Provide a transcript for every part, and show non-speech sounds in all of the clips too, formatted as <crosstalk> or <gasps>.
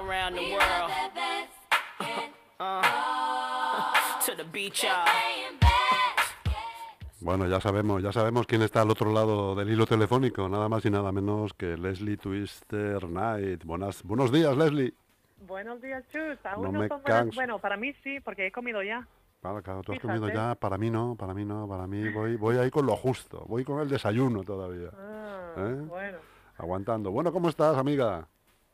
around the world. Uh, to the beach, y'all. Bueno, ya sabemos, ya sabemos quién está al otro lado del hilo telefónico, nada más y nada menos que Leslie Twister Knight. Buenas, buenos días, Leslie. Buenos días, Chus. Aún No no, me son buenas-. Bueno, para mí sí, porque he comido ya. Claro, claro, tú has Fíjate. comido ya, para mí no, para mí no, para mí voy, voy ahí con lo justo, voy con el desayuno todavía, Ah, ¿Eh? Bueno, aguantando. Bueno, ¿cómo estás, amiga?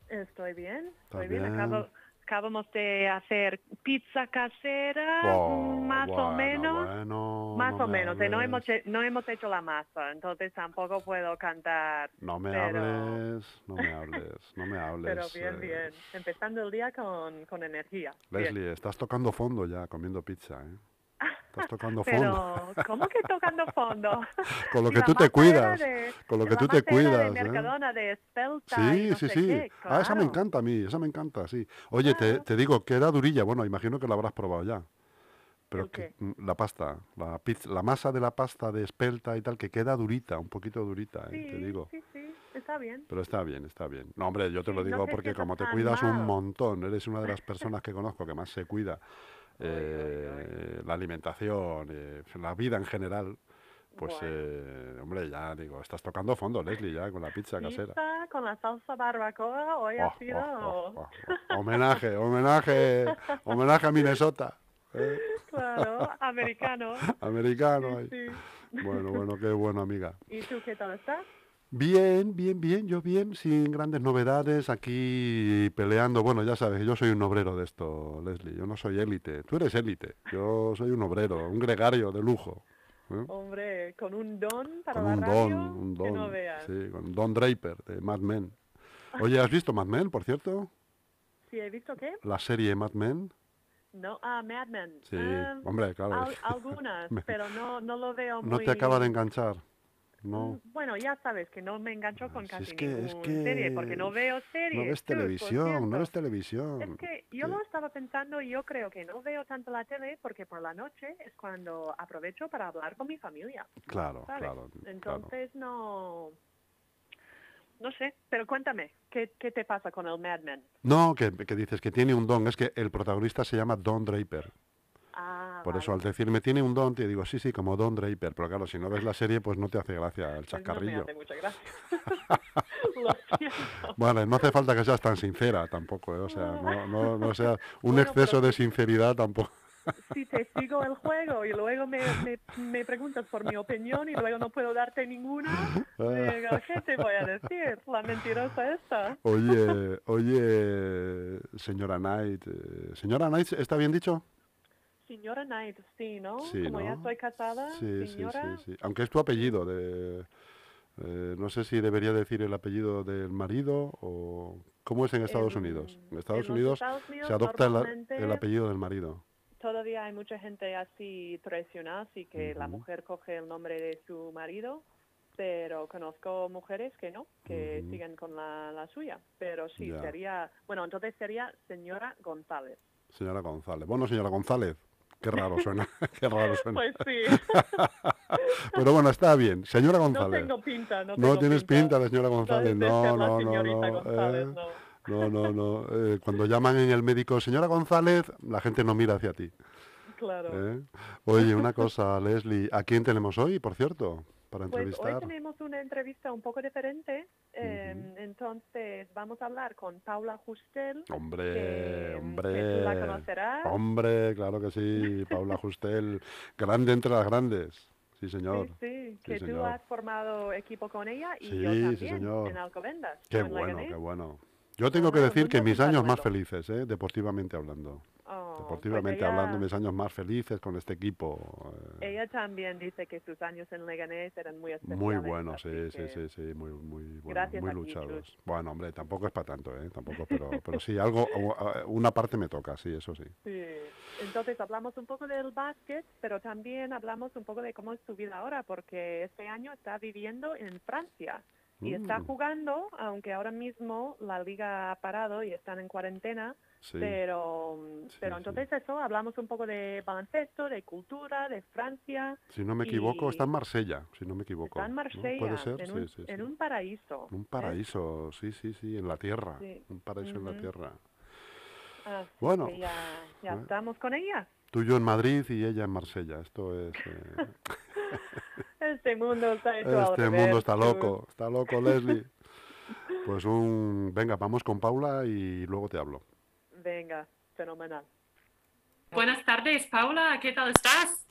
Estoy bien. ¿Estás Estoy bien. bien? Acabo- acabamos de hacer pizza casera, Oh, más o menos. bueno, más no o me menos. eh, No hemos, he- no hemos hecho la masa, entonces tampoco puedo cantar. No me pero- hables, no me hables, no me <laughs> hables. Pero bien, eh, bien. Empezando el día con, con energía. Bien. Leslie, estás tocando fondo ya comiendo pizza, ¿eh? Estás tocando <laughs> fondo. Pero, ¿cómo que tocando fondo? <laughs> Con lo que tú te era cuidas, de- con lo que tú te era cuidas, De ¿eh? Mercadona, de espelta y Sí, no sí, sí. qué, Ah, esa me claro. encanta a mí, esa me encanta, sí. Oye, te, Claro. te digo, queda durilla. Bueno, imagino que la habrás probado ya. Pero ¿El que, mm, la pasta, la pizza, la masa de la pasta de espelta y tal, que queda durita, un poquito durita, ¿eh? Sí, te digo. sí, sí, está bien. Pero está bien, está bien. No, hombre, yo te lo no digo te porque como te cuidas un mal. montón, eres una de las <laughs> personas que conozco que más se cuida eh, la alimentación, eh, la vida en general, pues, Bueno. eh, hombre, ya digo, estás tocando fondo, Leslie, ya con la pizza casera. Con la salsa barbacoa hoy Oh, ha sido... oh, oh, oh. <laughs> Homenaje, homenaje, homenaje a Minnesota. ¿eh? Claro, americano. <laughs> Americano. Sí. Bueno, bueno, qué bueno, amiga. ¿Y tú qué tal estás? Bien, bien, bien, yo bien, sin grandes novedades, aquí peleando. Bueno, ya sabes, yo soy un obrero de esto, Leslie, yo no soy élite. Tú eres élite, yo soy un obrero, un gregario de lujo. ¿eh? Hombre, con un don para Con la un radio, don, un que no don, veas. sí, con Don Draper de Mad Men. <laughs> Oye, ¿has visto Mad Men, por cierto? ¿Sí he visto qué? La serie Mad Men. No, ah, Mad Men. Sí, Ah, hombre, claro. al- <laughs> algunas, pero no, no lo veo muy... No te acaba de enganchar, ¿no? Mm, Bueno, ya sabes que no me engancho con Si casi es que- es que serie, porque no veo series. No ves tú, televisión, no ves televisión. Es que yo lo estaba pensando y yo creo que no veo tanto la tele porque por la noche es cuando aprovecho para hablar con mi familia. Claro, ¿sabes? claro, claro. Entonces no... No sé, pero cuéntame, ¿qué, qué te pasa con el Mad Men? No, que, que dices que tiene un don, es que el protagonista se llama Don Draper. Ah, Por eso al decirme tiene un don, te digo, sí, sí, como Don Draper. Pero claro, si no ves la serie, pues no te hace gracia el Pues no me chascarrillo. hace mucha gracia. <laughs> lo siento. Bueno, no hace falta que seas tan sincera tampoco, ¿eh? o sea, no, no, no sea un Bueno, exceso pero de sinceridad tampoco. si te sigo el juego y luego me, me, me preguntas por mi opinión y luego no puedo darte ninguna, digo, <laughs> ¿qué te voy a decir? La mentirosa esta. Oye, oye, señora Knight, eh, señora Knight, ¿está bien dicho? Señora Knight, sí, ¿no? Sí, Como ya estoy casada, Sí, sí, señora. sí, sí. Aunque es tu apellido, de, eh, no sé si debería decir el apellido del marido o... ¿Cómo es en Estados En- Unidos? En Estados Unidos Estados Unidos se adopta el, apellido del marido. Todavía hay mucha gente así tradicional, así que la mujer coge el nombre de su marido, pero conozco mujeres que no, que siguen con la, la suya. Pero sí, sería, bueno, entonces sería señora González. Señora González. Bueno, señora González, qué raro suena, <laughs> qué raro suena. Pues sí, <laughs> Pero bueno, está bien. Señora no González. tengo pinta, no, No tienes pinta de señora No González. No, no, no, no. González, eh, no. No, no, no. eh, cuando llaman en el médico, señora González, la gente no mira hacia ti. Claro. ¿eh? Oye, una cosa, <laughs> Leslie, ¿a quién tenemos hoy, por cierto, para Pues hoy entrevistar? tenemos una entrevista un poco diferente, eh, entonces vamos a hablar con Paula Justel, Hombre, que, hombre. que la conocerás. Hombre, claro que sí, Paula <laughs> Justel, grande entre las grandes. Sí, señor. Sí, sí, que tú señor. has formado equipo con ella y Sí, yo también señor. en Alcobendas. Qué bueno, qué bueno. Yo tengo que decir que mundo mis años más felices, ¿eh? deportivamente hablando. Oh, pues Deportivamente ella, hablando, mis años más felices con este equipo. eh, Ella también dice que sus años en Leganés eran muy especiales. muy buenos, sí, sí, que- sí, sí, muy, muy, buenos, Gracias muy ti, luchados. Chus. Bueno, hombre, tampoco es para tanto, ¿eh? Tampoco, pero, <laughs> pero sí, algo, una parte me toca, sí, eso sí. Sí. Entonces hablamos un poco del básquet, pero también hablamos un poco de cómo es su vida ahora, porque este año está viviendo en Francia y está Mm. jugando, aunque ahora mismo la liga ha parado y están en cuarentena, Sí. pero, Sí, pero sí. entonces eso, hablamos un poco de baloncesto, de cultura, de Francia. Si no me equivoco, está en Marsella, si no me equivoco. Está en ¿no? Marsella, Puede ser, en, un, en paraíso. Un ¿eh? paraíso, sí, sí, sí, en la tierra. Un paraíso en la tierra. Así Bueno. ya, ya Bueno. estamos con ella. Tú y yo en Madrid y ella en Marsella. Esto es... eh, <laughs> Este mundo está hecho Este mundo está loco, está loco, Leslie. Pues un... Venga, vamos con Paula y luego te hablo. Venga, fenomenal. Buenas tardes, Paula, ¿qué tal estás?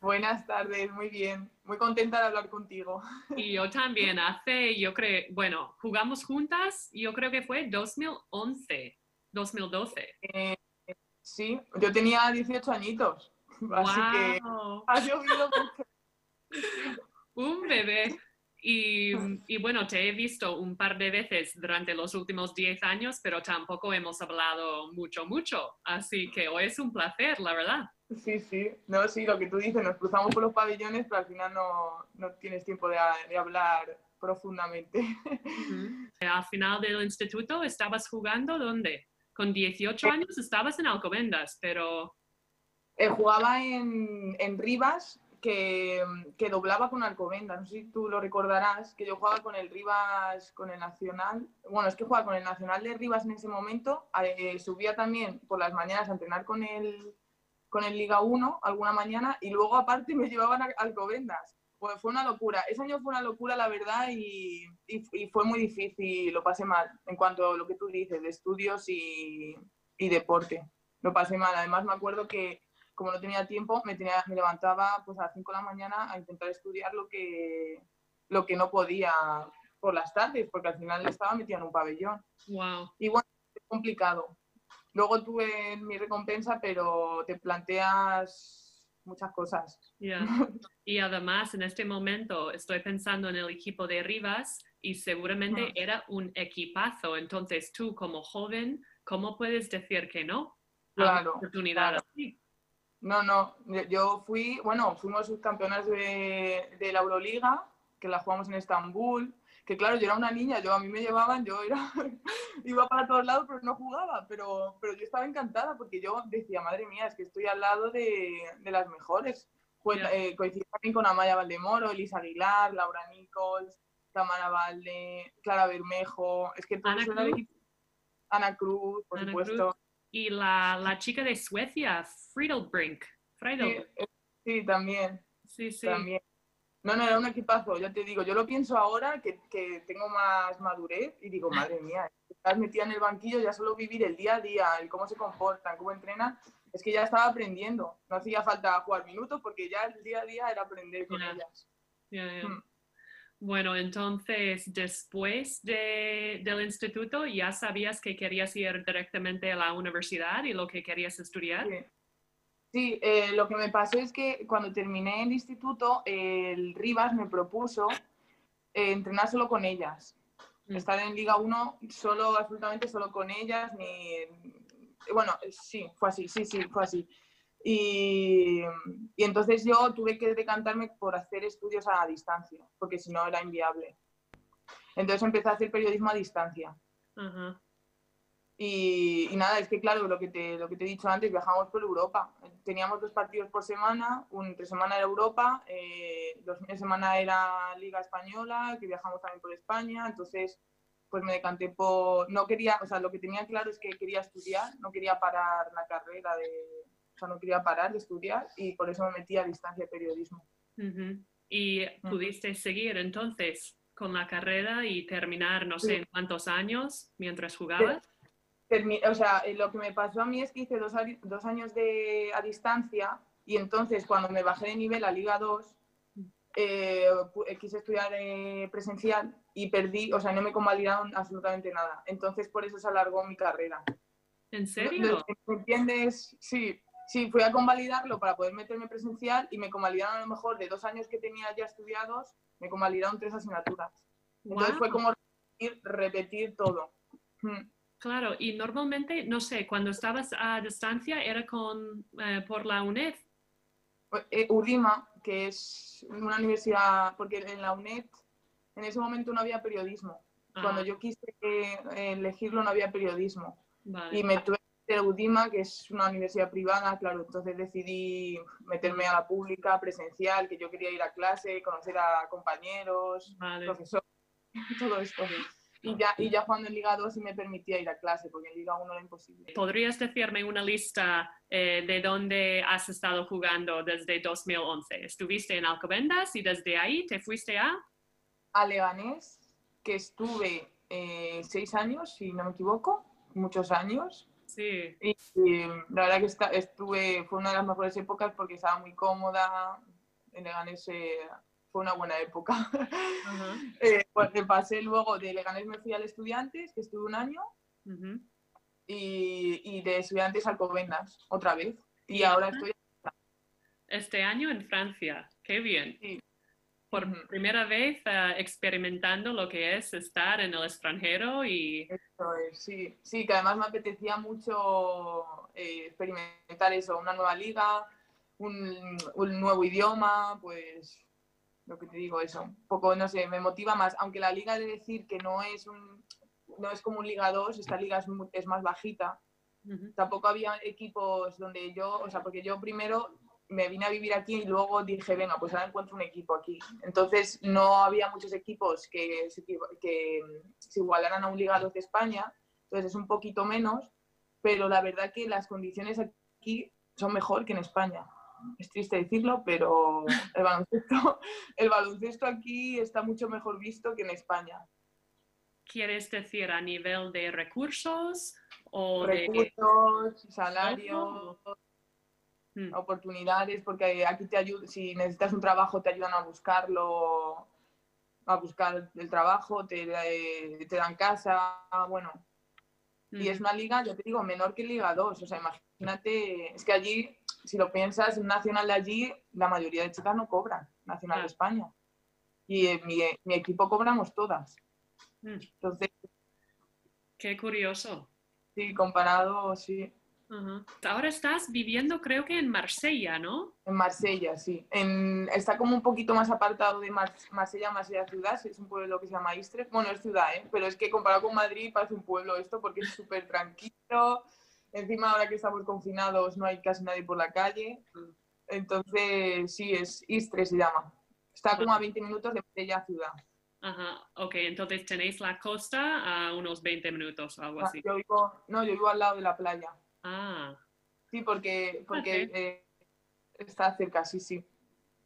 Buenas tardes, muy bien. Muy contenta de hablar contigo. Y yo también, hace, yo creo, bueno, jugamos juntas, yo creo que fue 2011, 2012. Eh, sí, yo tenía 18 añitos, así que ¡Wow! ha llovido mucho. Un bebé. Y, y bueno, te he visto un par de veces durante los últimos 10 años, pero tampoco hemos hablado mucho, mucho. Así que hoy es un placer, la verdad. Sí, sí, no, sí, lo que tú dices, nos cruzamos por los pabellones, pero al final no, no tienes tiempo de, de hablar profundamente. Al final del instituto, ¿estabas jugando dónde? Con 18 años estabas en Alcobendas, pero... Eh, jugaba en, en Rivas, que, doblaba con Alcobendas, no sé si tú lo recordarás, que yo jugaba con el Rivas, con el Nacional, bueno, es que jugaba con el Nacional de Rivas en ese momento, eh, subía también por las mañanas a entrenar con el, con el Liga 1 alguna mañana y luego aparte me llevaban a Alcobendas. Pues fue una locura, ese año fue una locura la verdad y, y, y fue muy difícil, lo pasé mal en cuanto a lo que tú dices de estudios y, y deporte, lo pasé mal, además me acuerdo que como no tenía tiempo, me, tenía, me levantaba pues a las 5 de la mañana a intentar estudiar lo que, lo que no podía por las tardes, porque al final estaba metida en un pabellón. ¡Wow! Y bueno, es complicado. Luego tuve mi recompensa, pero te planteas muchas cosas. <laughs> Y además, en este momento estoy pensando en el equipo de Rivas y seguramente era un equipazo. Entonces, tú como joven, ¿cómo puedes decir que no? a Claro, una oportunidad claro. así? No, no, yo fui, bueno, fuimos subcampeonas de, de la Euroliga, que la jugamos en Estambul, que claro, yo era una niña, yo a mí me llevaban, yo era, <laughs> iba para todos lados, pero no jugaba, pero, pero yo estaba encantada porque yo decía, madre mía, es que estoy al lado de, de las mejores. Pues, eh, coincidí también con Amaya Valdemoro, Elisa Aguilar, Laura Nichols, Tamara Valde, Clara Bermejo, es que todos Ana Cruz. Ana Cruz, por Ana supuesto. Y la, la chica de Suecia, Friedelbrink. Sí, Friedelbrink. eh, sí, también. Sí, sí. También. No, no, era un equipazo, ya te digo, yo lo pienso ahora que, que tengo más madurez y digo, madre mía, estás metida en el banquillo, ya solo vivir el día a día, el cómo se comportan, cómo entrenan, es que ya estaba aprendiendo, no hacía falta jugar minutos porque ya el día a día era aprender con ellas. Ya, ya. Mm. Bueno, entonces, después de, del instituto, ¿ya sabías que querías ir directamente a la universidad y lo que querías estudiar? Sí, Sí, eh, lo que me pasó es que cuando terminé el instituto, el Rivas me propuso eh, entrenar solo con ellas. Mm. Estar en Liga 1 solo, absolutamente solo con ellas, ni... Bueno, sí, fue así, sí, sí, fue así. Y, y entonces yo tuve que decantarme por hacer estudios a distancia, porque si no era inviable. Entonces empecé a hacer periodismo a distancia. Ajá. Y, y nada, es que claro, lo que, te, lo que te he dicho antes, viajamos por Europa. Teníamos dos partidos por semana, un entre semana era Europa, eh, fines de semana era Liga Española, que viajamos también por España, entonces pues me decanté por... No quería, o sea, lo que tenía claro es que quería estudiar, no quería parar la carrera de... O sea, no quería parar de estudiar y por eso me metí a distancia de periodismo. Y pudiste seguir entonces con la carrera y terminar, no sé, Sí. en cuántos años mientras jugabas. O sea, eh, lo que me pasó a mí es que hice dos, años de, a distancia y entonces cuando me bajé de nivel a Liga 2, eh, eh, quise estudiar eh, presencial y perdí, o sea, no me convalidaron absolutamente nada. Entonces por eso se alargó mi carrera. ¿En serio? ¿Me entiendes? Sí, sí, fui a convalidarlo para poder meterme presencial y me convalidaron a lo mejor de dos años que tenía ya estudiados, me convalidaron tres asignaturas. Entonces fue como repetir, repetir todo. Mm. Claro, y normalmente, no sé, cuando estabas a distancia era con, eh, por la UNED. Eh, UDIMA, que es una universidad, porque en la UNED en ese momento no había periodismo. Cuando Ah, yo quise eh, elegirlo no había periodismo. vale. Y me tuve que meter a UDIMA, que es una universidad privada, claro, entonces decidí meterme a la pública, presencial, que yo quería ir a clase, conocer a compañeros, Vale. profesores, <laughs> todo esto. Y ya, y ya jugando en Liga 2 sí me permitía ir a clase, porque en Liga 1 era imposible. ¿Podrías decirme una lista eh, de dónde has estado jugando desde 2011? Estuviste en Alcobendas y desde ahí te fuiste a... A Leganés, que estuve eh, seis años, si no me equivoco, muchos años. Sí. Y, y la verdad que esta- estuve, fue una de las mejores épocas porque estaba muy cómoda. En Leganés eh, fue una buena época. Ajá. <laughs> Eh, porque pasé luego de Leganés me fui al Estudiantes, que estuve un año, y, y de Estudiantes al Alcobendas, otra vez. Y ¿Y ahora ahora? estoy Este año en Francia. Qué bien. Sí. Por primera vez eh, experimentando lo que es estar en el extranjero y... Eso es, sí, sí, que además me apetecía mucho eh, experimentar eso, una nueva liga, un, un nuevo idioma, pues lo que te digo, eso, un poco, no sé, me motiva más, aunque la liga de decir que no es un, no es como un Liga 2, esta liga es, es más bajita, tampoco había equipos donde yo, o sea, porque yo primero me vine a vivir aquí y luego dije, venga, pues ahora encuentro un equipo aquí. Entonces no había muchos equipos que se, que se igualaran a un Liga 2 de España, entonces es un poquito menos, pero la verdad que las condiciones aquí son mejor que en España. Es triste decirlo, pero el baloncesto, <laughs> el baloncesto aquí está mucho mejor visto que en España. ¿Quieres decir a nivel de recursos o de... Recursos, salarios, Mm. oportunidades, porque aquí te ayudan, si necesitas un trabajo, te ayudan a buscarlo, a buscar el trabajo, te, eh, te dan casa, bueno. Y es Ujú. una liga, yo te digo, menor que Liga 2. O sea, imagínate, es que allí, si lo piensas, un nacional de allí, la mayoría de chicas no cobran, nacional de. España. Y en mi, mi equipo cobramos todas. Mm. Entonces, Qué curioso. sí, comparado, sí. Ahora estás viviendo creo que en Marsella, ¿no? En Marsella, sí. En- está como un poquito más apartado de Mar- Marsella, Marsella ciudad, es un pueblo que se llama Istres. Bueno, es ciudad, ¿eh? pero es que comparado con Madrid parece un pueblo esto porque es súper tranquilo. Encima ahora que estamos confinados no hay casi nadie por la calle. Entonces, sí, es Istres se llama. Está como a 20 minutos de Marsella ciudad. Ajá, ok, entonces tenéis la costa a unos 20 minutos o algo Ah, así. Yo vivo, no, yo vivo al lado de la playa. Ah, Sí, porque, porque eh, está cerca, sí, sí.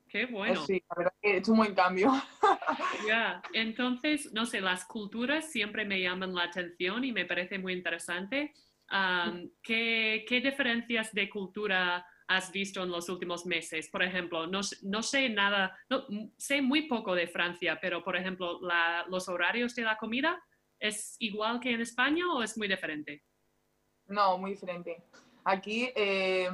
qué bueno. Sí, la verdad que he hecho un buen cambio. <laughs> Ya, entonces, no sé, las culturas siempre me llaman la atención y me parece muy interesante. Am, ¿qué, qué diferencias de cultura has visto en los últimos meses? Por ejemplo, no, no sé nada, no, sé muy poco de Francia, pero por ejemplo, la- los horarios de la comida, ¿es igual que en España o es muy diferente? No, muy diferente. Aquí eh,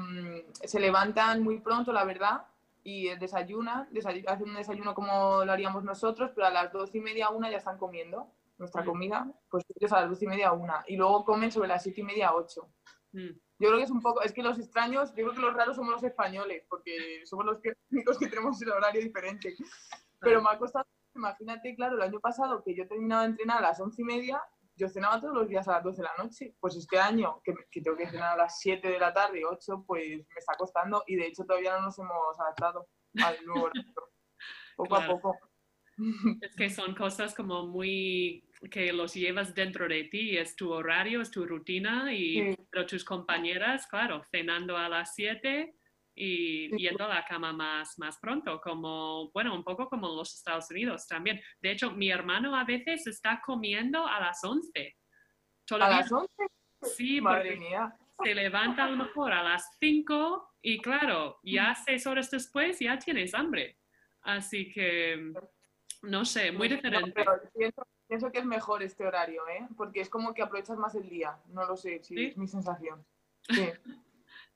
se levantan muy pronto, la verdad, y desayunan, desayu- hacen un desayuno como lo haríamos nosotros, pero a las doce y media, una ya están comiendo nuestra Mm. comida, pues ellos a las doce y media, una, y luego comen sobre las siete y media, ocho. Mm, Yo creo que es un poco, es que los extraños, yo creo que los raros somos los españoles, porque somos los que- <laughs> que tenemos el horario diferente. Pero me ha costado, imagínate, claro, el año pasado que yo terminaba de entrenar a las once y media, yo cenaba todos los días a las 12 de la noche. Pues este año, que, que tengo que cenar a las 7 de la tarde, 8, pues me está costando y de hecho todavía no nos hemos adaptado al nuevo horario. <laughs> Poco Claro. a poco. Es que son cosas como muy que los llevas dentro de ti, es tu horario, es tu rutina y Sí. pero tus compañeras, claro, cenando a las 7 y yendo a la cama más, más pronto, como, bueno, un poco como los Estados Unidos también. De hecho, mi hermano a veces está comiendo a las 11. A Todavía las 11, sí, madre mía. se levanta a lo mejor a las 5 y claro, ya seis horas después ya tienes hambre. Así que, no sé, muy No, diferente. pero pienso, pienso que es mejor este horario, ¿eh? Porque es como que aprovechas más el día. No lo sé, sí, ¿Sí? es mi sensación. Sí. <laughs>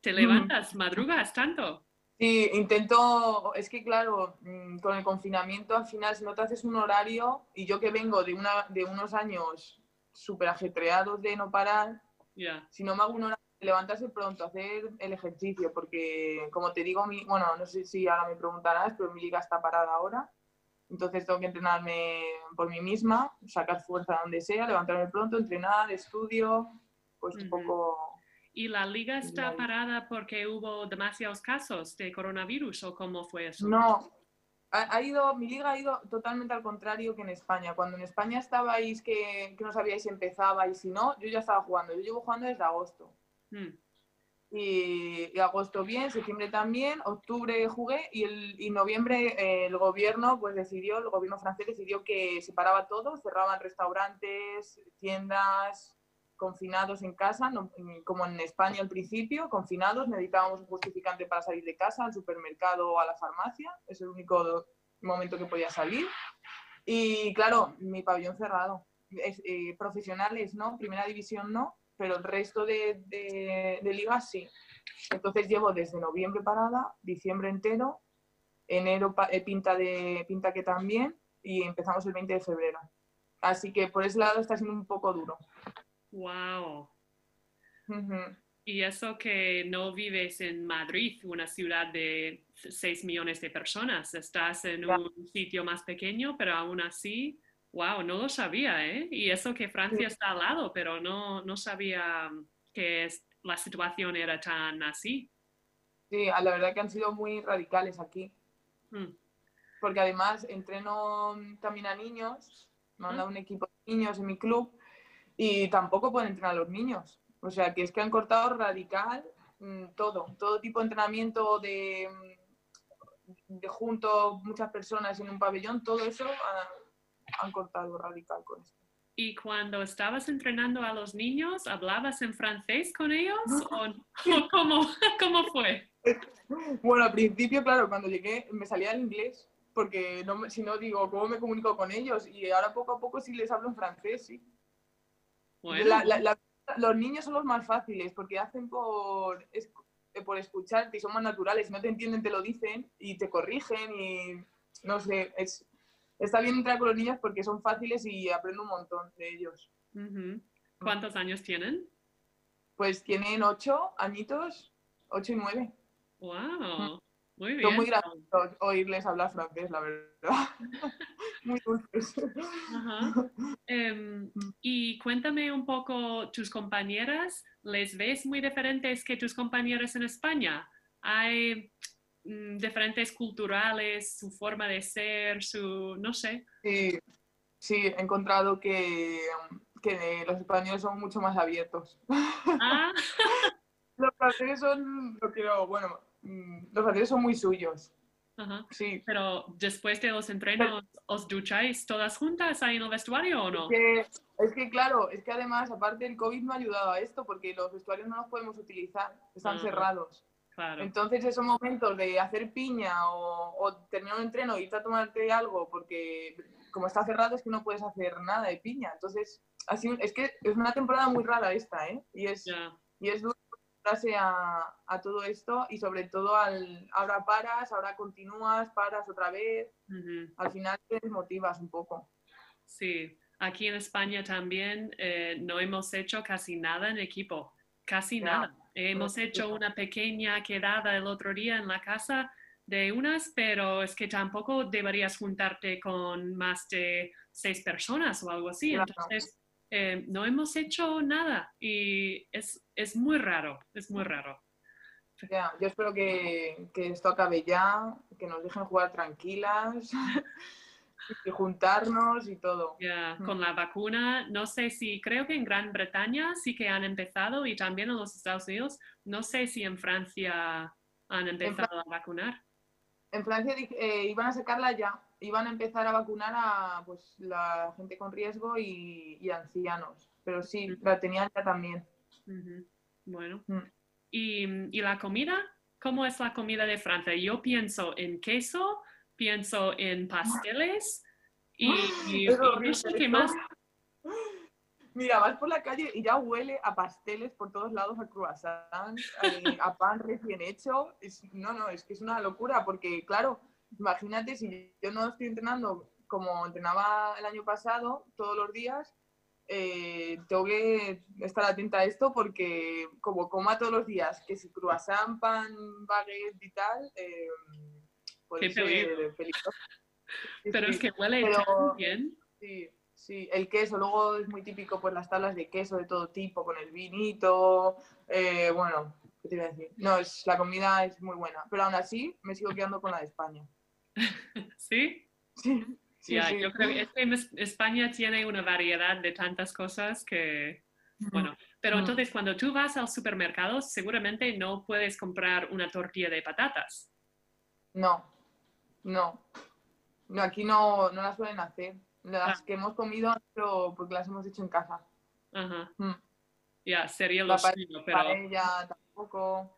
¿Te levantas, madrugas tanto? Sí, intento, es que claro, mm, con el confinamiento al final si no te haces un horario y yo que vengo de, una, de unos años súper ajetreados de no parar, Ya, si no me hago un horario, levantarse pronto, hacer el ejercicio, porque como te digo, mi, bueno, no sé si ahora me preguntarás, pero mi liga está parada ahora, entonces tengo que entrenarme por mí misma, sacar fuerza donde sea, levantarme pronto, entrenar, estudio, pues un poco... ¿Y la liga está parada porque hubo demasiados casos de coronavirus o cómo fue eso? No, Ha, ha ido, mi liga ha ido totalmente al contrario que en España. Cuando en España estabais que, que no sabíais si empezaba y si no, yo ya estaba jugando. Yo llevo jugando desde agosto. Mm, y, y agosto bien, septiembre también, octubre jugué y, el, y noviembre eh, el gobierno pues decidió, el gobierno francés decidió que se paraba todo, cerraban restaurantes, tiendas, confinados en casa, como en España al principio, confinados, necesitábamos un justificante para salir de casa, al supermercado o a la farmacia, es el único momento que podía salir. Y claro, mi pabellón cerrado. Es, eh, profesionales no, primera división no, pero el resto de, de, de sí. Entonces llevo desde noviembre parada, diciembre entero, enero eh, pinta, de, pinta que también y empezamos el 20 de febrero. Así que por ese lado está siendo un poco duro. Wow. Y eso que no vives en Madrid, una ciudad de 6 millones de personas, estás en un sitio más pequeño, pero aún así, wow, no lo sabía, ¿eh? Y eso que Francia está al lado, pero no, no sabía que es- la situación era tan así. Sí, a la verdad que han sido muy radicales aquí. Mm, porque además entreno también a niños, me han dado un equipo de niños en mi club y tampoco pueden entrenar a los niños. O sea, que es que han cortado radical mm, todo, todo tipo de entrenamiento de, mm, de junto muchas personas en un pabellón, todo eso han cortado radical con esto. Y cuando estabas entrenando a los niños, ¿hablabas en francés con ellos? ¿O, o <laughs> cómo, cómo fue? <laughs> Bueno, al principio, claro, cuando llegué me salía el inglés, porque no, si no digo, ¿cómo me comunico con ellos? Y ahora poco a poco sí les hablo en francés, sí. Bueno, La- la- la- los niños son los más fáciles porque hacen por, es- por escucharte y son más naturales. No te entienden, te lo dicen y te corrigen y no sé, es, está bien entrar con los niños porque son fáciles y aprendo un montón de ellos. ¿cuántos años tienen? Pues tienen ocho añitos, ocho y nueve. Wow, muy bien. Son muy graciosos oírles hablar francés, la verdad. <laughs> muy dulces. Ajá. Em, y cuéntame un poco, tus compañeras, ¿les ves muy diferentes que tus compañeras en España? ¿Hay mm, diferentes culturales, su forma de ser, su, no sé? Sí, sí, he encontrado que, que los españoles son mucho más abiertos. Ah, <laughs> Los franceses son, lo quiero, bueno, mm, los franceses son muy suyos, ajá. sí. Pero después de los entrenos, ¿os ducháis todas juntas ahí en el vestuario o no? Que- es que claro, es que además, aparte el COVID no ha ayudado a esto porque los vestuarios no los podemos utilizar, están cerrados. Claro. Entonces esos momentos de hacer piña o, o terminar un entreno y irte a tomarte algo porque como está cerrado es que no puedes hacer nada de piña. Entonces, así, es que es una temporada muy rara esta, ¿eh? Y es, y es duro acostumbrarse a, a todo esto y sobre todo al ahora paras, ahora continúas, paras otra vez, ujú. al final te desmotivas un poco. Sí, aquí en España también eh, no hemos hecho casi nada en equipo, casi nada. Hemos No, hecho no. una pequeña quedada el otro día en la casa de unas, pero es que tampoco deberías juntarte con más de seis personas o algo así. Claro. Entonces, eh, no hemos hecho nada y es, es muy raro, es muy raro. Ya, yo espero que, que esto acabe ya, que nos dejen jugar tranquilas <laughs> y juntarnos y todo. Ya, con la vacuna, no sé si, creo que en Gran Bretaña sí que han empezado y también en los Estados Unidos, no sé si en Francia han empezado a vacunar. En Francia eh, iban a sacarla ya, iban a empezar a vacunar a pues, la gente con riesgo y, y ancianos, pero sí, la tenían ya también. Bueno. Mm. ¿Y, y la comida? ¿Cómo es la comida de Francia? Yo pienso en queso, pienso en pasteles y, y- Es y no horrible sé qué esto. más. <gasps> Mira, vas por la calle y ya huele a pasteles por todos lados, a croissant, eh, a pan recién hecho. Es- no, no, es que es una locura porque, claro, imagínate si yo no estoy entrenando como entrenaba el año pasado, todos los días, eh, tengo que estar atenta a esto porque como coma todos los días, que si croissant, pan, baguette y tal, eh, puede Qué ser peligroso. <laughs> Sí, Pero sí. es que huele Pero- bien. Sí, sí, el queso, luego es muy típico pues las tablas de queso de todo tipo, con el vinito, eh, bueno, ¿qué te iba a decir? No, es, la comida es muy buena, pero aún así me sigo quedando con la de España. <laughs> ¿Sí? Sí, sí, Ya, sí. yo creo que es que es- España tiene una variedad de tantas cosas que, bueno, pero entonces cuando tú vas al supermercado seguramente no puedes comprar una tortilla de patatas. No, no. No, aquí no, no las suelen hacer. Las Ah. que hemos comido, pero porque las hemos hecho en casa. Ajá. Mm. Ya, sería lo suyo, pero Paella tampoco.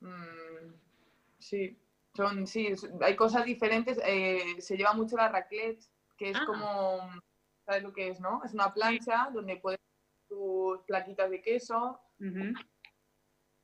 Mm, sí, son, sí, hay cosas diferentes. eh, se lleva mucho la raclette, que es Ah. como, ¿sabes lo que es, no? Es una plancha donde puedes tus plaquitas de queso.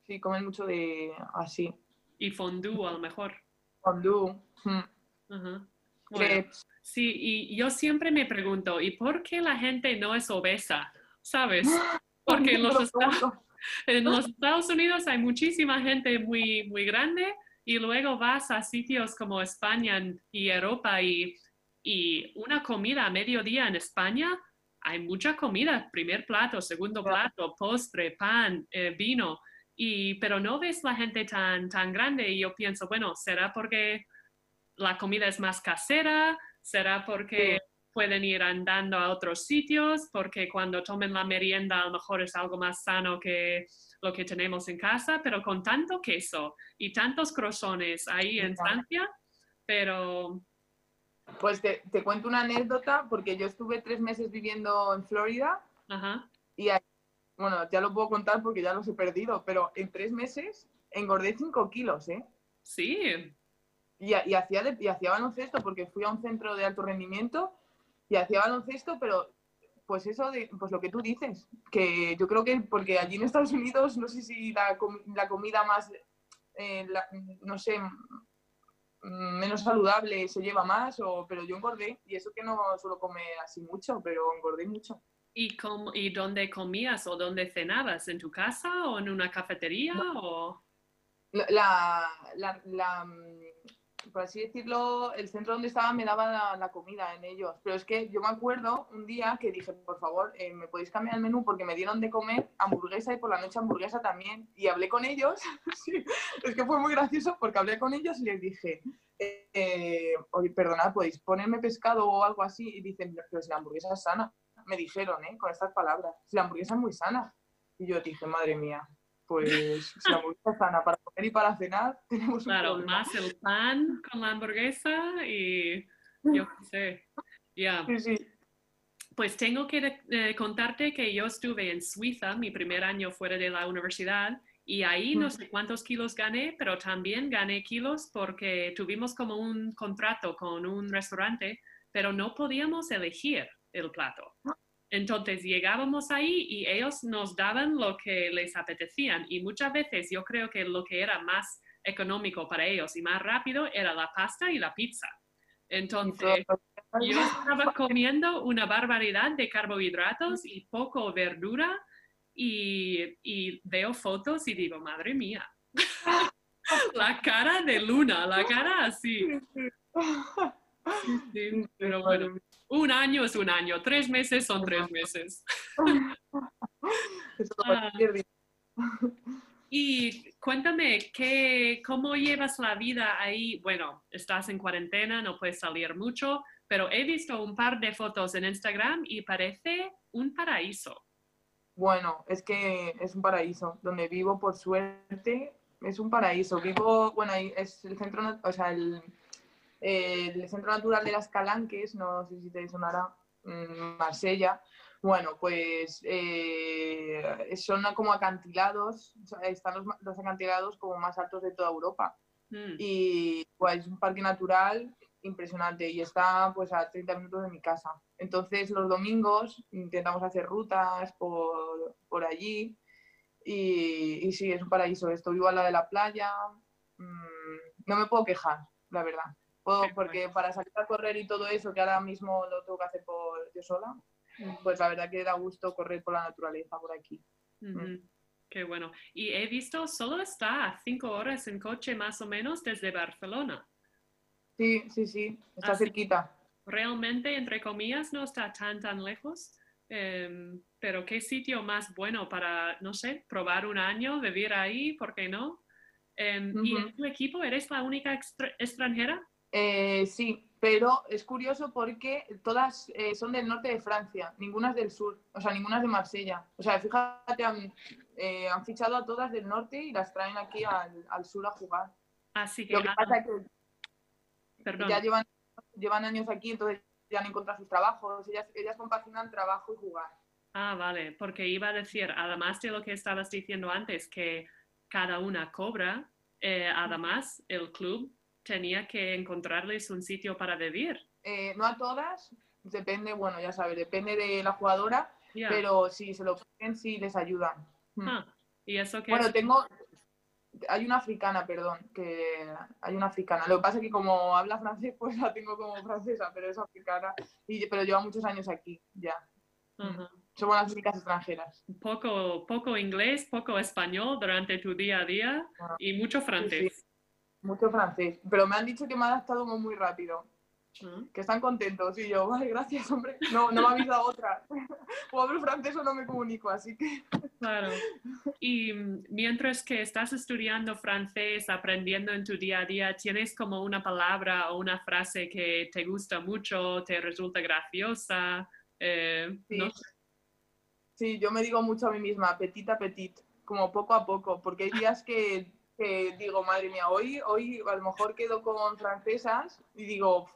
Sí, comen mucho de así. y fondue a lo mejor. Fondue, mm. Bueno, sí, y yo siempre me pregunto, ¿y por qué la gente no es obesa? ¿Sabes? <gasps> <laughs> Porque en los, Esta- en los Estados Unidos hay muchísima gente muy, muy grande y luego vas a sitios como España y Europa y, y una comida a mediodía en España, hay mucha comida, primer plato, segundo plato, postre, pan, eh, vino, y, pero no ves la gente tan, tan grande y yo pienso, bueno, ¿será porque la comida es más casera? ¿Será porque pueden ir andando a otros sitios? Porque cuando tomen la merienda a lo mejor es algo más sano que lo que tenemos en casa, pero con tanto queso y tantos croissants ahí en. Francia, pero... Pues te, te cuento una anécdota, porque yo estuve tres meses viviendo en Florida Ajá. y ahí- bueno, ya lo puedo contar porque ya los he perdido, pero en tres meses engordé cinco kilos, ¿eh? Sí, Y, y hacía de- y hacía baloncesto porque fui a un centro de alto rendimiento y hacía baloncesto, pero pues eso de pues lo que tú dices, que yo creo que porque allí en Estados Unidos no sé si la, com- la comida más eh, la- no sé mm, menos saludable se lleva más o pero yo engordé y eso que no suelo comer así mucho, pero engordé mucho. ¿Y, cómo- ¿y dónde comías o dónde cenabas? ¿En tu casa o en una cafetería? O... La, la, la- la, por así decirlo, el centro donde estaba me daba la, comida en ellos. Pero es que yo me acuerdo un día que dije, por favor, eh, ¿me podéis cambiar el menú? Porque me dieron de comer hamburguesa y por la noche hamburguesa también. Y hablé con ellos. <laughs> sí, es que fue muy gracioso porque hablé con ellos y les dije, eh, eh, perdonad, ¿podéis ponerme pescado o algo así? Y dicen, pero si la hamburguesa es sana. Me dijeron, ¿eh? Con estas palabras. Si la hamburguesa es muy sana. Y yo dije, madre mía, pues si la hamburguesa es sana para comer y para cenar, <laughs> tenemos un Claro, problema. más el pan con la hamburguesa y yo qué sé. Ya. Sí, sí. Pues tengo que eh, contarte que yo estuve en Suiza mi primer año fuera de la universidad y ahí no sé cuántos kilos gané, pero también gané kilos porque tuvimos como un contrato con un restaurante, pero no podíamos elegir el plato. Entonces llegábamos ahí y ellos nos daban lo que les apetecían. Y muchas veces yo creo que lo que era más económico para ellos y más rápido era la pasta y la pizza. Entonces, <laughs> yo estaba comiendo una barbaridad de carbohidratos y poco verdura y, y veo fotos y digo, madre mía, <laughs> la cara de Luna, la cara así. <laughs> Sí, sí, pero bueno, un año es un año, tres meses son tres meses. <laughs> Ah. Y cuéntame, ¿qué, ¿cómo llevas la vida ahí? Bueno, estás en cuarentena, no puedes salir mucho, pero he visto un par de fotos en Instagram y parece un paraíso. Bueno, es que es un paraíso. Donde vivo, por suerte, es un paraíso. Vivo, bueno, ahí es el centro, o sea, el, el centro natural de las Calanques, no sé si te sonará, mm, Marsella. Bueno, pues eh, son como acantilados, están los, los acantilados como más altos de toda Europa. Mm, y pues, es un parque natural impresionante y está pues a 30 minutos de mi casa. Entonces los domingos intentamos hacer rutas por, por allí y, y sí, es un paraíso. Esto vivo al lado de la playa, mm, no me puedo quejar, la verdad. Puedo, Qué porque para salir a correr y todo eso, que ahora mismo lo tengo que hacer por yo sola, pues la verdad que da gusto correr por la naturaleza por aquí. ujú. Qué bueno. Y he visto, solo está a cinco horas en coche más o menos desde Barcelona. Sí, sí, sí, está cerquita. Realmente, entre comillas, no está tan, tan lejos. Em, pero qué sitio más bueno para, no sé, probar un año, vivir ahí, ¿por qué no? Em, ¿Y en tu equipo eres la única extra- extranjera? Eh, sí, pero es curioso porque todas eh, son del norte de Francia, ninguna es del sur, o sea, ninguna es de Marsella. O sea, fíjate, han, eh, han fichado a todas del norte y las traen aquí al, al sur a jugar. Así que, Lo que ah, pasa es que perdón. ya llevan, llevan años aquí, entonces ya han encontrado sus trabajos, ellas, ellas compaginan trabajo y jugar. Ah, vale, porque iba a decir, además de lo que estabas diciendo antes, que cada una cobra, eh, además el club tenía que encontrarles un sitio para vivir. Eh, no a todas, depende, bueno, ya sabes, depende de la jugadora, pero si se lo ponen, sí les ayudan. Mm. Ah, y eso que Bueno, tengo. Hay una africana, perdón, que hay una africana. Lo que pasa es que como habla francés, <laughs> pues la tengo como francesa, pero es africana. Y, pero lleva muchos años aquí, ya. Ajá. Somos las únicas extranjeras. poco, poco inglés, poco español durante tu día a día Ah, y mucho francés. Mucho francés. Pero me han dicho que me ha adaptado como muy rápido. Ah, Que están contentos. Y yo, vale, gracias, hombre. No, no me ha avisado otra. <laughs> O hablo francés o no me comunico, así que. Claro. Y mm, mientras que estás estudiando francés, aprendiendo en tu día a día, ¿tienes como una palabra o una frase que te gusta mucho, te resulta graciosa? Eh, Sí. no sé. Sí, yo me digo mucho a mí misma, petit a petit, como poco a poco, porque hay días que, que digo, madre mía, hoy, hoy a lo mejor quedo con francesas y digo,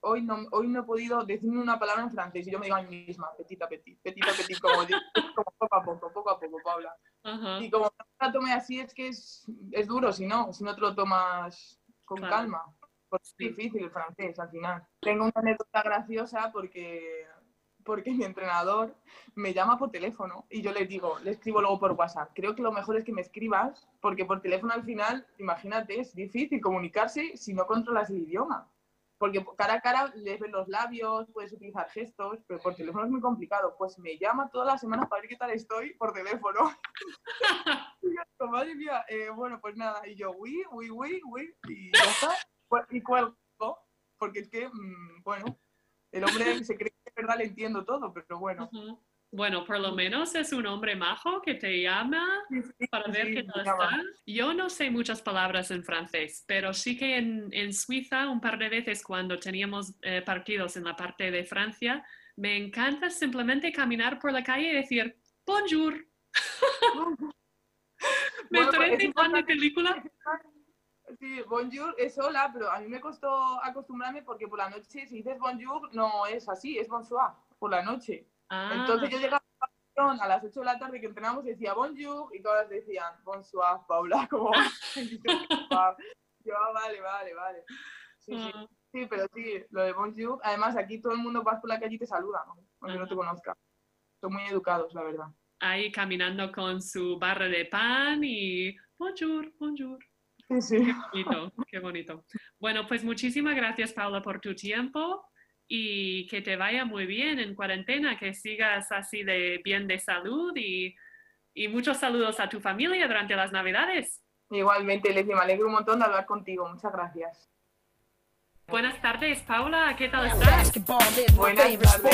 hoy no, hoy no he podido decirme una palabra en francés y yo me digo a mí misma, petit a petit, petit a petit, como, <laughs> como poco a poco, poco a poco, Paula. Ajá. Y como no la tome así es que es, es duro, si no, si no te lo tomas con Claro. calma. Porque Sí. es difícil el francés al final. Tengo una anécdota graciosa porque, porque mi entrenador me llama por teléfono y yo le digo, le escribo luego por WhatsApp. Creo que lo mejor es que me escribas porque por teléfono al final, imagínate, es difícil comunicarse si no controlas el idioma. Porque cara a cara les ven los labios, puedes utilizar gestos, pero por teléfono es muy complicado. Pues me llama todas las semanas para ver qué tal estoy por teléfono. <laughs> Y madre mía, eh, bueno, pues nada. Y yo, uy, uy, uy, uy, y ya está. Cu- Y cuelgo, porque es que, mm, bueno, el hombre se cree verdad le entiendo todo, pero bueno. Ajá. Bueno, por lo menos es un hombre majo que te llama para ver Sí, qué tal estás. Yo no sé muchas palabras en francés, pero sí que en, en Suiza un par de veces cuando teníamos eh, partidos en la parte de Francia, me encanta simplemente caminar por la calle y decir bonjour. <laughs> me Bueno, pues, parece tan de película. Sí, bonjour es hola, pero a mí me costó acostumbrarme porque por la noche, si dices bonjour, no es así, es bonsoir, por la noche. Ah, Entonces yo llegaba a las 8 de la tarde que entrenamos y decía bonjour y todas decían bonsoir, Paula, <laughs> como yo, ah, vale, vale, vale. Sí, sí, ah, sí, pero sí, lo de bonjour. Además, aquí todo el mundo vas por la calle y te saluda, ¿no? aunque no te Ajá. conozca. Son muy educados, la verdad. ahí caminando con su barra de pan y bonjour, bonjour. Sí, sí. bonito, qué bonito. Bueno, pues muchísimas gracias, Paula, por tu tiempo y que te vaya muy bien en cuarentena, que sigas así de bien de salud y, y muchos saludos a tu familia durante las Navidades. Igualmente, Leslie, me alegro un montón de hablar contigo. Muchas gracias. Buenas tardes, Paula, ¿qué tal estás? Buenas tardes.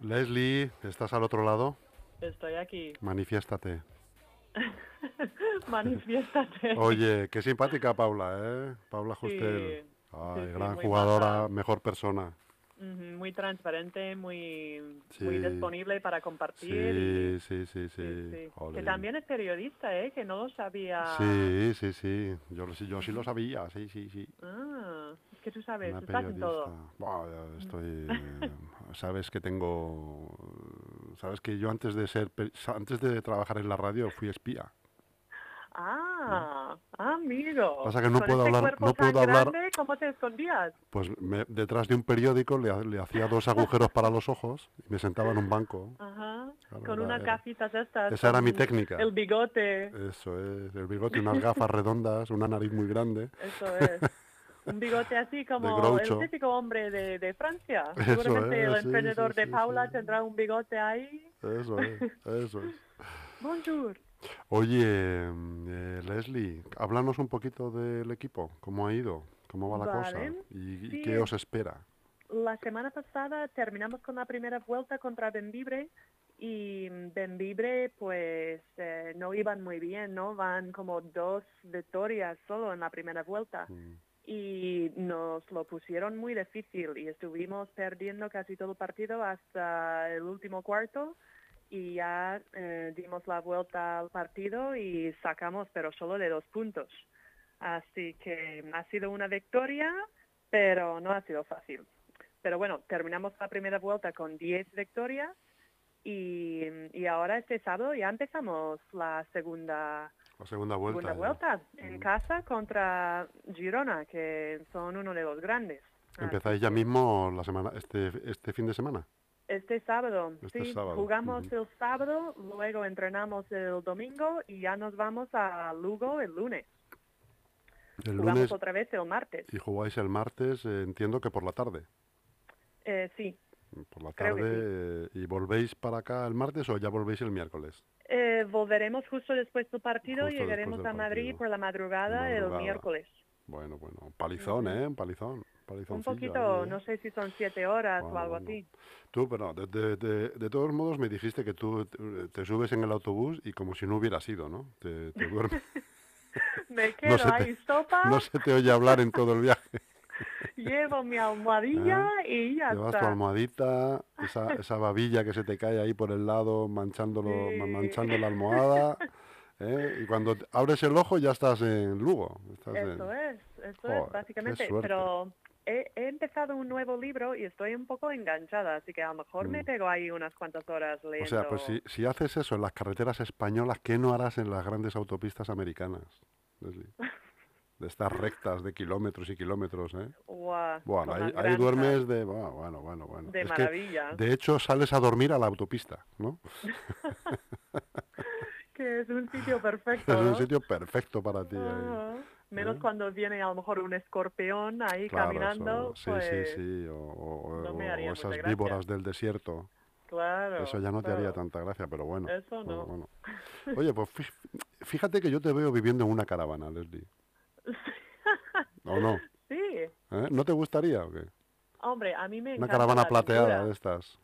Leslie, ¿estás al otro lado? Estoy aquí. Manifiéstate. <laughs> Manifiéstate. Oye, qué simpática Paula, ¿eh? Paula Sí, Justel. Ay, sí, gran jugadora, mejor persona. Muy transparente, muy, Sí. muy disponible para compartir. Sí, sí, sí, sí. sí, sí. Que también es periodista, ¿eh? Que no lo sabía. Sí, sí, sí. Yo, yo sí lo sabía, sí, sí, sí. Ah, es que tú sabes, Una estás en todo. estoy. eh, <laughs> sabes que tengo. Sabes que yo antes de ser. Antes de trabajar en la radio fui espía. Ah, amigo. Pasa que no Con puedo este hablar- no puedo hablar- grande, ¿Cómo te escondías? Pues me- detrás de un periódico le, ha- le hacía dos agujeros para los ojos y me sentaba en un banco. Ajá. Con unas gafitas estas. Esa era mi técnica. El bigote. Eso es, el bigote, unas gafas redondas, una nariz muy grande. Eso es. Un bigote así <laughs> como el típico hombre de, de Francia. Eso Seguramente es, el sí, emprendedor sí, de Paula sí. tendrá un bigote ahí. Eso es, eso es. <laughs> Bonjour. Oye, mm, eh, Leslie, háblanos un poquito del equipo, cómo ha ido, cómo va la cosa Vale, y, y sí. qué os espera. la semana pasada terminamos con la primera vuelta contra Benvibre y Benvibre pues eh, no iban muy bien, ¿no? Van como dos victorias solo en la primera vuelta Mm. y nos lo pusieron muy difícil y estuvimos perdiendo casi todo el partido hasta el último cuarto y ya eh, dimos la vuelta al partido y sacamos pero solo de dos puntos. Así que ha sido una victoria, pero no ha sido fácil. Pero bueno, terminamos la primera vuelta con 10 victorias y, y ahora este sábado ya empezamos la segunda, La segunda vuelta. segunda en casa contra Girona, que son uno de los grandes. Empezáis ya mismo la semana, este, este fin de semana. Este sábado, Este sí, sábado, jugamos el sábado, luego entrenamos el domingo y ya nos vamos a Lugo el lunes. El Jugamos lunes otra vez el martes. y jugáis el martes, eh, entiendo que por la tarde. Eh, sí, Por la Creo tarde. eh, ¿Y volvéis para acá el martes o ya volvéis el miércoles? Eh, volveremos justo después del partido, Justo llegaremos a Madrid partido. por la madrugada, Madrugada. el miércoles. Bueno, bueno, palizón. ¿eh? Palizón. Un poquito, ahí, ¿eh? no sé si son siete horas Bueno, o algo bueno. así. Tú, pero de, de- de- de todos modos me dijiste que tú te, te subes en el autobús y como si no hubiera sido, ¿no? Te, te duermes. <laughs> Me <laughs> quedo te- ahí sopa, <laughs> no se te oye hablar en todo el viaje. llevo mi almohadilla y ya Llevas tu almohadita, esa, esa babilla que se te cae ahí por el lado, manchándolo, Sí. manchando la almohada. ¿eh? Y cuando abres el ojo ya estás en Lugo. estás en- es, eso Joder, es, básicamente. Pero he, he empezado un nuevo libro y estoy un poco enganchada, así que a lo mejor me Mm. pego ahí unas cuantas horas leyendo. O sea, pues si, si haces eso en las carreteras españolas, ¿qué no harás en las grandes autopistas americanas? Leslie? <laughs> De estas rectas de kilómetros y kilómetros, ¿eh? Bueno, ahí, ahí duermes de... Bueno, bueno, bueno. bueno. De Es que, maravilla. de hecho, sales a dormir a la autopista, ¿no? <laughs> Que es un sitio <laughs> perfecto. Es un sitio perfecto para ti. ahí. Menos ¿eh? cuando viene a lo mejor un escorpión ahí Claro, caminando, eso, sí, pues sí, sí, o, o- no o- esas víboras del desierto, claro. eso ya no te haría tanta gracia, pero bueno. Eso no. bueno. <laughs> Oye, pues fí- fíjate que yo te veo viviendo en una caravana, Leslie. <laughs> ¿O no? Sí, ¿Eh? ¿No te gustaría o qué? hombre, a mí me Una encanta caravana la plateada de estas.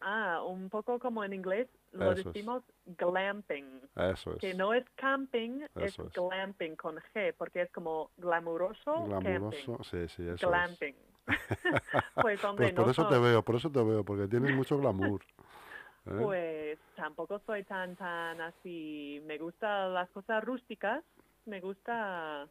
Ah, un poco como en inglés lo Eso es. decimos glamping, Eso es. que no es camping, Eso es glamping con G, porque es como glamuroso, Glamuroso, camping. sí, sí, eso es. glamping. <laughs> pues hombre, Pues por no eso so- te veo, por eso te veo, porque tienes mucho glamour. <laughs> ¿eh? Pues tampoco soy tan, tan así. Me gustan las cosas rústicas. Me gusta.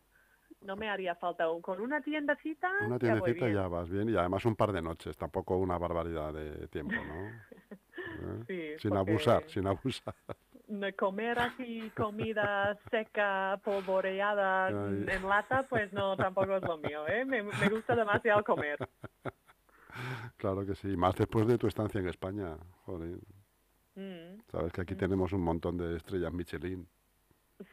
No me haría falta. un- Con una tiendecita. Una ya voy tiendecita bien. ya vas bien y además un par de noches, tampoco una barbaridad de tiempo, ¿no? <laughs> ¿Eh? Sí, Sin abusar, sin abusar. <laughs> me- Comer así comida seca, polvoreada Ay. en lata, pues no, tampoco es lo mío, ¿eh? Me, me gusta demasiado comer. <laughs> Claro que sí, más después de tu estancia en España, joder. Mm, Sabes que aquí tenemos un montón de estrellas Michelin.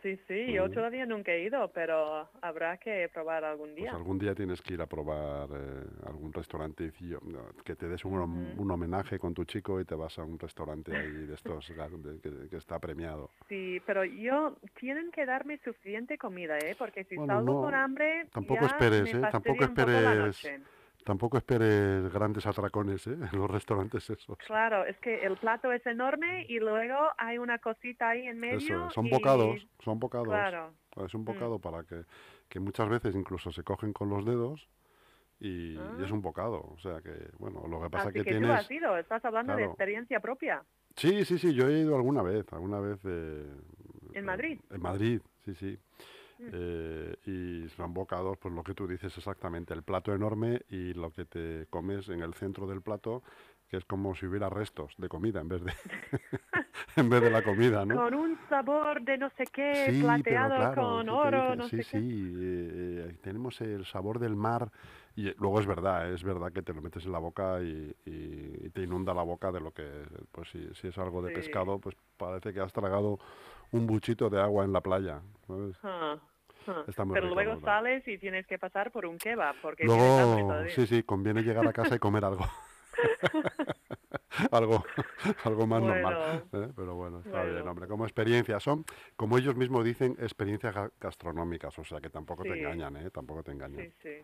Sí, sí, yo todavía nunca he ido, pero habrá que probar algún Pues día. algún día tienes que ir a probar eh, algún restaurantecillo, no, que te des un, un homenaje con tu chico y te vas a un restaurante ahí de estos de- que, que está premiado. Sí, pero yo tienen que darme suficiente comida, ¿eh? Porque si Bueno, salgo no, con hambre, tampoco ya esperes, me ¿eh? Tampoco esperes- noche. Tampoco esperes grandes atracones ¿eh? <laughs> en los restaurantes esos. Claro, es que el plato es enorme y luego hay una cosita ahí en medio. Eso, es, son y- bocados, son bocados. Claro, Es un Mm. bocado para que, que muchas veces incluso se cogen con los dedos y, y es Ah. un bocado. O sea que, bueno, lo que pasa así que, que, tú tienes... has ido, estás hablando de experiencia propia. Sí, sí, sí, yo he ido alguna vez, alguna vez... eh, ¿En eh, Madrid? En Madrid, sí, sí. Mm. Eh, y son bocados, pues lo que tú dices exactamente, el plato enorme y lo que te comes en el centro del plato, que es como si hubiera restos de comida en vez de, <laughs> en vez de la comida, ¿no? Con un sabor de no sé qué, Sí, plateado claro, con ¿qué te oro, no sí, sé qué. sí, eh, eh, tenemos el sabor del mar y luego es verdad, es verdad que te lo metes en la boca y, te inunda la boca de lo que, pues si, si es algo de pescado, pues parece que has tragado un buchito de agua en la playa, ¿sabes? Ah, ah. Está muy Pero rico, luego sales y tienes que pasar por un kebab porque Luego, sí, sí, conviene llegar a casa y comer algo. <laughs> <laughs> algo, <laughs> algo más normal. ¿eh? Pero bueno, está bien, hombre. Como experiencia, son, como ellos mismos dicen, experiencias ga- gastronómicas, o sea que tampoco te engañan, ¿eh? Tampoco te engañan. Sí, sí.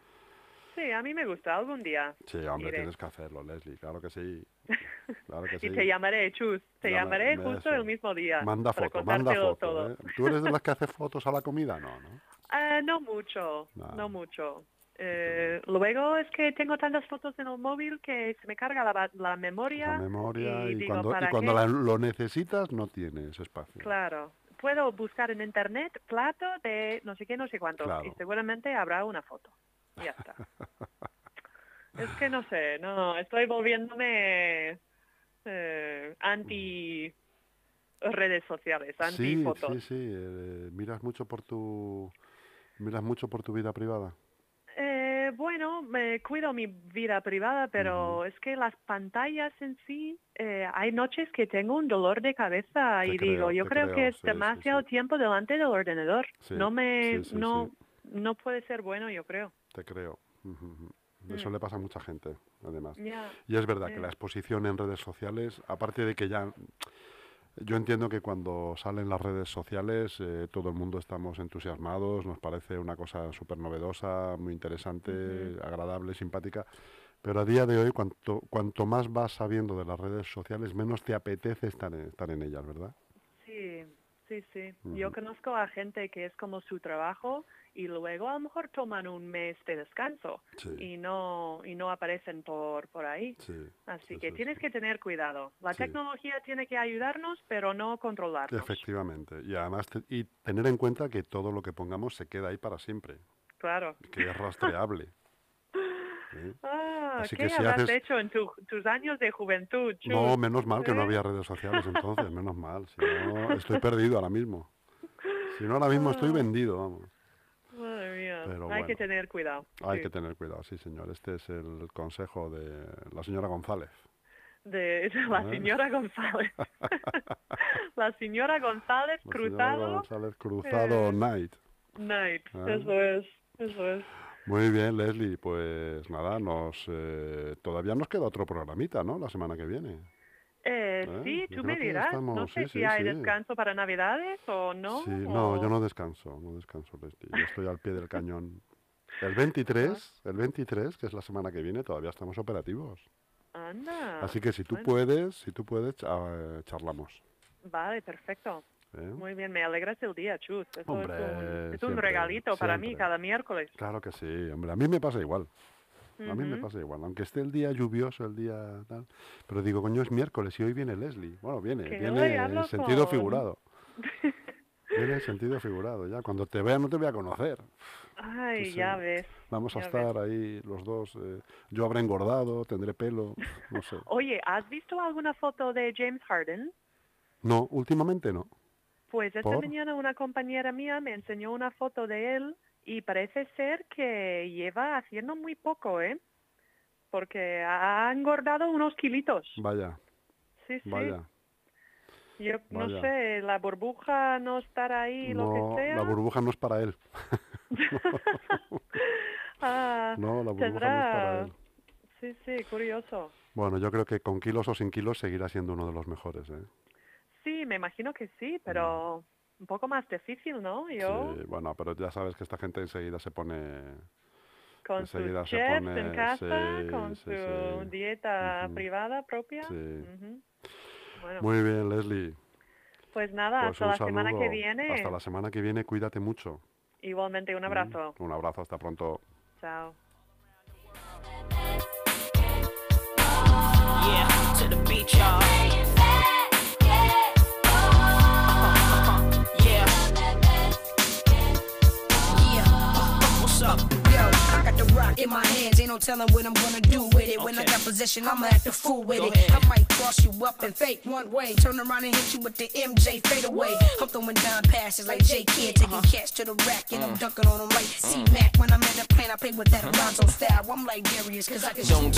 Sí, a mí me gusta algún día. Sí, hombre, Iré. tienes que hacerlo, Leslie, claro que sí. <laughs> Claro que sí. Y te llamaré, Chus. Te Llama- llamaré justo el mismo día. Manda foto, manda foto. ¿eh? ¿Tú eres de las que hace fotos a la comida? No, ¿no? Ah, no mucho, no mucho. Eh, luego es que tengo tantas fotos en el móvil que se me carga la, la memoria. La memoria y y, digo, cuando, y ¿para cuando la- lo necesitas no tienes espacio. Claro. Puedo buscar en internet plato de no sé qué, no sé cuánto. Claro. Y seguramente habrá una foto. Ya está. <laughs> es que no sé, no, estoy volviéndome eh, anti redes sociales, anti Sí, fotos. sí, sí. eh, miras mucho por tu miras mucho por tu vida privada. Eh, bueno, me cuido mi vida privada, pero es que las pantallas en sí, eh, hay noches que tengo un dolor de cabeza Te y creo, digo, yo creo, creo, que es sí, demasiado sí. tiempo delante del ordenador. No me, no, no puede ser bueno, yo creo. Te creo. Ujú. Eso Mm. le pasa a mucha gente, además. Y es verdad que Sí. la exposición en redes sociales, aparte de que ya... Yo entiendo que cuando salen las redes sociales eh, todo el mundo estamos entusiasmados, nos parece una cosa súper novedosa, muy interesante, agradable, simpática, pero a día de hoy cuanto, cuanto más vas sabiendo de las redes sociales, menos te apetece estar en, estar en ellas, ¿verdad? Sí, sí, sí. Yo conozco a gente que es como su trabajo y luego a lo mejor toman un mes de descanso Sí, y no y no aparecen por por ahí. sí. Así sí, que tienes que tener cuidado. La tecnología tiene que ayudarnos, pero no controlarnos. Efectivamente. Y además te- y tener en cuenta que todo lo que pongamos se queda ahí para siempre, Claro. que es rastreable. <laughs> ¿eh? Ah, Así ¿qué que si habrás haces- hecho en tu- tus años de juventud? Chus? No, menos mal que no ¿Eh? había redes sociales entonces, menos mal. Si no, <laughs> estoy perdido ahora mismo. Si no, ahora mismo estoy Ah. vendido, vamos. Pero Hay que tener cuidado. Hay sí. que tener cuidado, sí, señor. Este es el consejo de la señora González. De, de <laughs> la señora González. <laughs> la señora González La señora cruzado González Cruzado eh, Knight. Night. Eso es, eso es. Muy bien, Leslie. Pues nada, nos eh, todavía nos queda otro programita, ¿no? La semana que viene. Eh, Eh, sí, yo tú me dirás. no sé sí, si sí, hay sí. descanso para Navidades o no. Sí, no, yo o- no descanso, no descanso. Yo estoy al pie del <laughs> cañón. El 23, el 23, que es la semana que viene, todavía estamos operativos. Anda. Así que si tú bueno. puedes, si tú puedes, cha- charlamos. Vale, perfecto. ¿eh? Muy bien, me alegras el día, Chus. Eso Hombre, es un, es un siempre, regalito para mí cada miércoles. Claro que sí, hombre. A mí me pasa igual. A mí me pasa igual. Aunque esté el día lluvioso, el día tal. Pero digo, coño, es miércoles y hoy viene Leslie. Bueno, viene, Que viene en hablo sentido con- figurado. <laughs> Viene en sentido figurado, ya. Cuando te vea no te voy a conocer. Ay, Sí, ya ves. Vamos a Ya estar ahí los dos. eh, yo habré engordado, tendré pelo, no sé. <laughs> Oye, ¿has visto alguna foto de James Harden? No, últimamente no. Pues esta ¿Por? mañana una compañera mía me enseñó una foto de él y parece ser que lleva haciendo muy poco, ¿eh? Porque ha engordado unos kilitos. Vaya, Sí, sí. vaya. Yo no sé, la burbuja no estará ahí, lo No, que sea. la burbuja no es para él. <laughs> Ah, No, la burbuja no es para él. Sí, sí, curioso. Bueno, yo creo que con kilos o sin kilos seguirá siendo uno de los mejores, ¿eh? Sí, me imagino que sí, pero un poco más difícil, ¿no? Yo. Sí, bueno, pero ya sabes que esta gente enseguida se pone... con sus enseguida se chefs pone- en casa, sí, con sí, su sí. dieta privada propia. Sí. Ujú. Bueno, Muy bien, Leslie. pues nada, Pues hasta la semana que viene. Hasta la semana que viene, cuídate mucho. Igualmente, un abrazo. Un abrazo, hasta pronto. Chao. Yeah, to the beach, in my hands, ain't no telling what I'm gonna do with it. When I got possession, I'ma act a fool with Go it. ahead. I might cross you up and fake one way, turn around and hit you with the MJ fade away. I'm throwing down passes like J Kid, taking Uh-huh. cats to the rack, and Mm. I'm dunking on them like C Mac. When I'm in the plane, I play with that Alonzo style. I'm like Darius, cause I can Don't